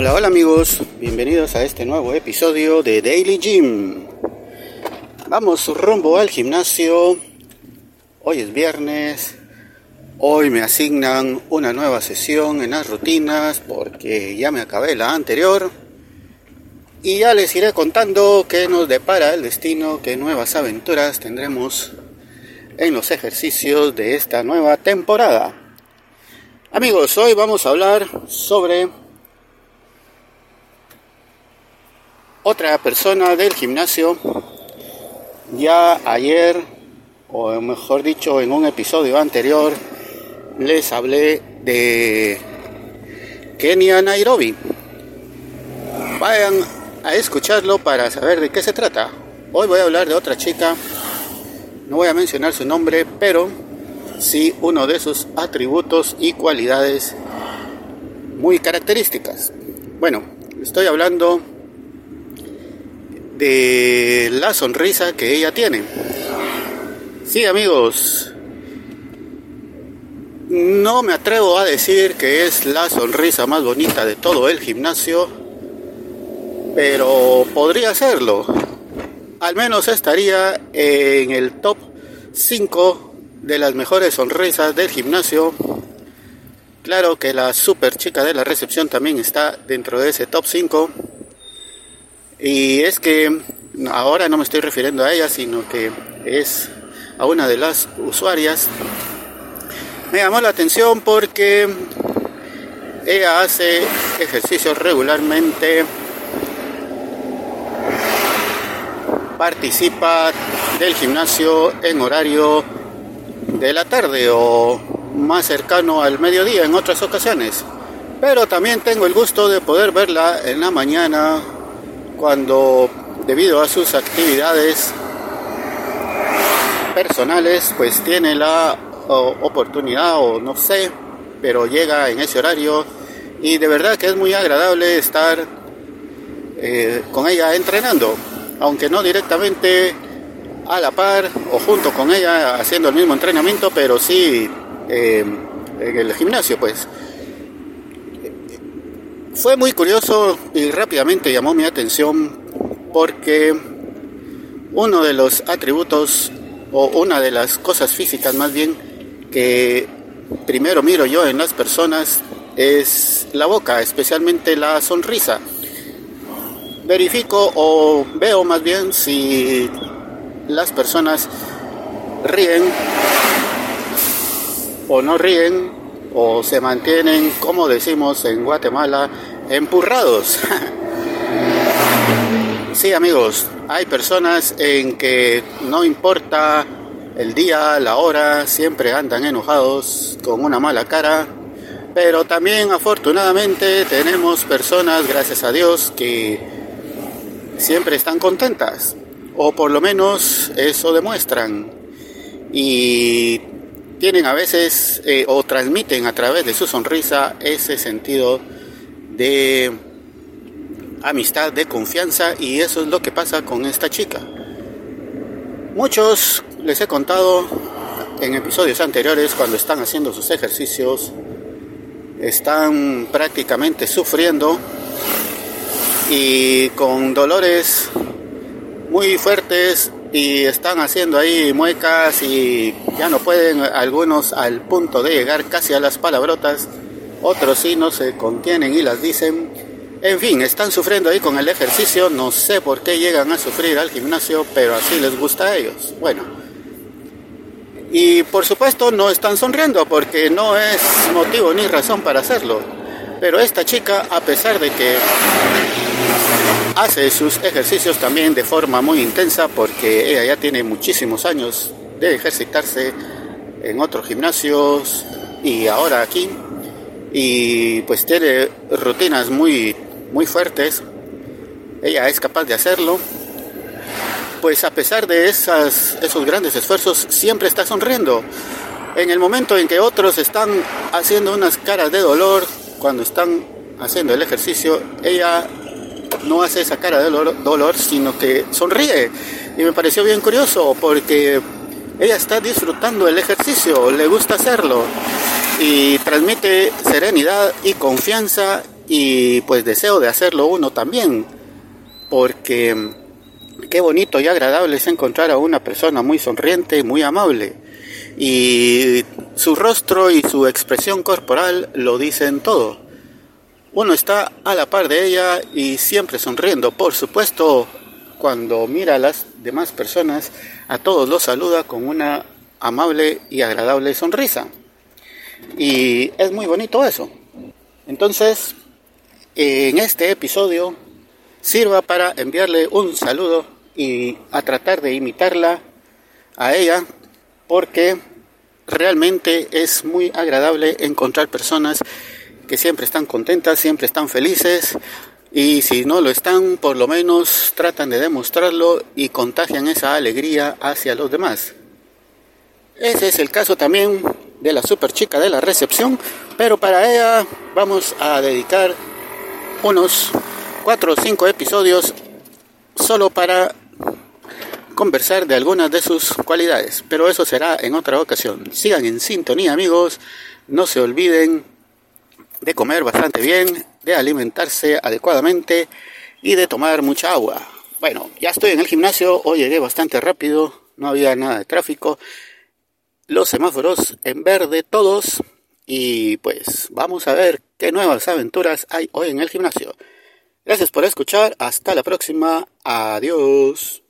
Hola, hola amigos, bienvenidos a este nuevo episodio de Daily Gym. Vamos rumbo al gimnasio. Hoy es viernes. Hoy me asignan una nueva sesión en las rutinas porque ya me acabé la anterior. Y ya les iré contando qué nos depara el destino, qué nuevas aventuras tendremos en los ejercicios de esta nueva temporada. Amigos, hoy vamos a hablar sobre otra persona del gimnasio. Ya ayer, o mejor dicho, en un episodio anterior, les hablé de Kenia Nairobi. Vayan a escucharlo para saber de qué se trata. Hoy voy a hablar de otra chica, no voy a mencionar su nombre, pero sí uno de sus atributos y cualidades muy características. Bueno, estoy hablando de la sonrisa que ella tiene. Sí, amigos, no me atrevo a decir que es la sonrisa más bonita de todo el gimnasio, pero podría serlo. Al menos estaría en el top 5 de las mejores sonrisas del gimnasio. Claro que la super chica de la recepción también está dentro de ese top 5. Y es que ahora no me estoy refiriendo a ella, sino que es a una de las usuarias. Me llamó la atención porque ella hace ejercicios regularmente, participa del gimnasio en horario de la tarde o más cercano al mediodía en otras ocasiones. Pero también tengo el gusto de poder verla en la mañana cuando debido a sus actividades personales pues tiene la oportunidad o no sé, pero llega en ese horario y de verdad que es muy agradable estar eh, con ella entrenando, aunque no directamente a la par o junto con ella haciendo el mismo entrenamiento, pero sí eh, en el gimnasio, pues. Fue muy curioso y rápidamente llamó mi atención porque uno de los atributos o una de las cosas físicas más bien que primero miro yo en las personas es la boca, especialmente la sonrisa. Verifico o veo más bien si las personas ríen o no ríen o se mantienen, como decimos en Guatemala, empurrados. sí amigos, hay personas en que no importa el día, la hora, siempre andan enojados con una mala cara, pero también afortunadamente tenemos personas, gracias a Dios, que siempre están contentas o por lo menos eso demuestran. Y tienen a veces eh, o transmiten a través de su sonrisa ese sentido de amistad, de confianza y eso es lo que pasa con esta chica. Muchos les he contado en episodios anteriores cuando están haciendo sus ejercicios, están prácticamente sufriendo y con dolores muy fuertes y están haciendo ahí muecas y ya no pueden algunos al punto de llegar casi a las palabrotas, otros sí no se contienen y las dicen. En fin, están sufriendo ahí con el ejercicio, no sé por qué llegan a sufrir al gimnasio, pero así les gusta a ellos. Bueno, y por supuesto no están sonriendo porque no es motivo ni razón para hacerlo. Pero esta chica, a pesar de que hace sus ejercicios también de forma muy intensa porque ella ya tiene muchísimos años de ejercitarse en otros gimnasios y ahora aquí y pues tiene rutinas muy muy fuertes. Ella es capaz de hacerlo. Pues a pesar de esas, esos grandes esfuerzos siempre está sonriendo. En el momento en que otros están haciendo unas caras de dolor cuando están haciendo el ejercicio ella no hace esa cara de dolor, sino que sonríe. Y me pareció bien curioso porque ella está disfrutando el ejercicio, le gusta hacerlo y transmite serenidad y confianza y pues deseo de hacerlo uno también, porque qué bonito y agradable es encontrar a una persona muy sonriente y muy amable. Y su rostro y su expresión corporal lo dicen todo. Uno está a la par de ella y siempre sonriendo. Por supuesto, cuando mira a las demás personas, a todos los saluda con una amable y agradable sonrisa. Y es muy bonito eso. Entonces, en este episodio sirva para enviarle un saludo y a tratar de imitarla a ella porque realmente es muy agradable encontrar personas que siempre están contentas, siempre están felices y si no lo están, por lo menos tratan de demostrarlo y contagian esa alegría hacia los demás. Ese es el caso también de la super chica de la recepción, pero para ella vamos a dedicar unos 4 o 5 episodios solo para conversar de algunas de sus cualidades, pero eso será en otra ocasión. Sigan en sintonía amigos, no se olviden de comer bastante bien, de alimentarse adecuadamente y de tomar mucha agua. Bueno, ya estoy en el gimnasio, hoy llegué bastante rápido, no había nada de tráfico, los semáforos en verde todos y pues vamos a ver qué nuevas aventuras hay hoy en el gimnasio. Gracias por escuchar, hasta la próxima, adiós.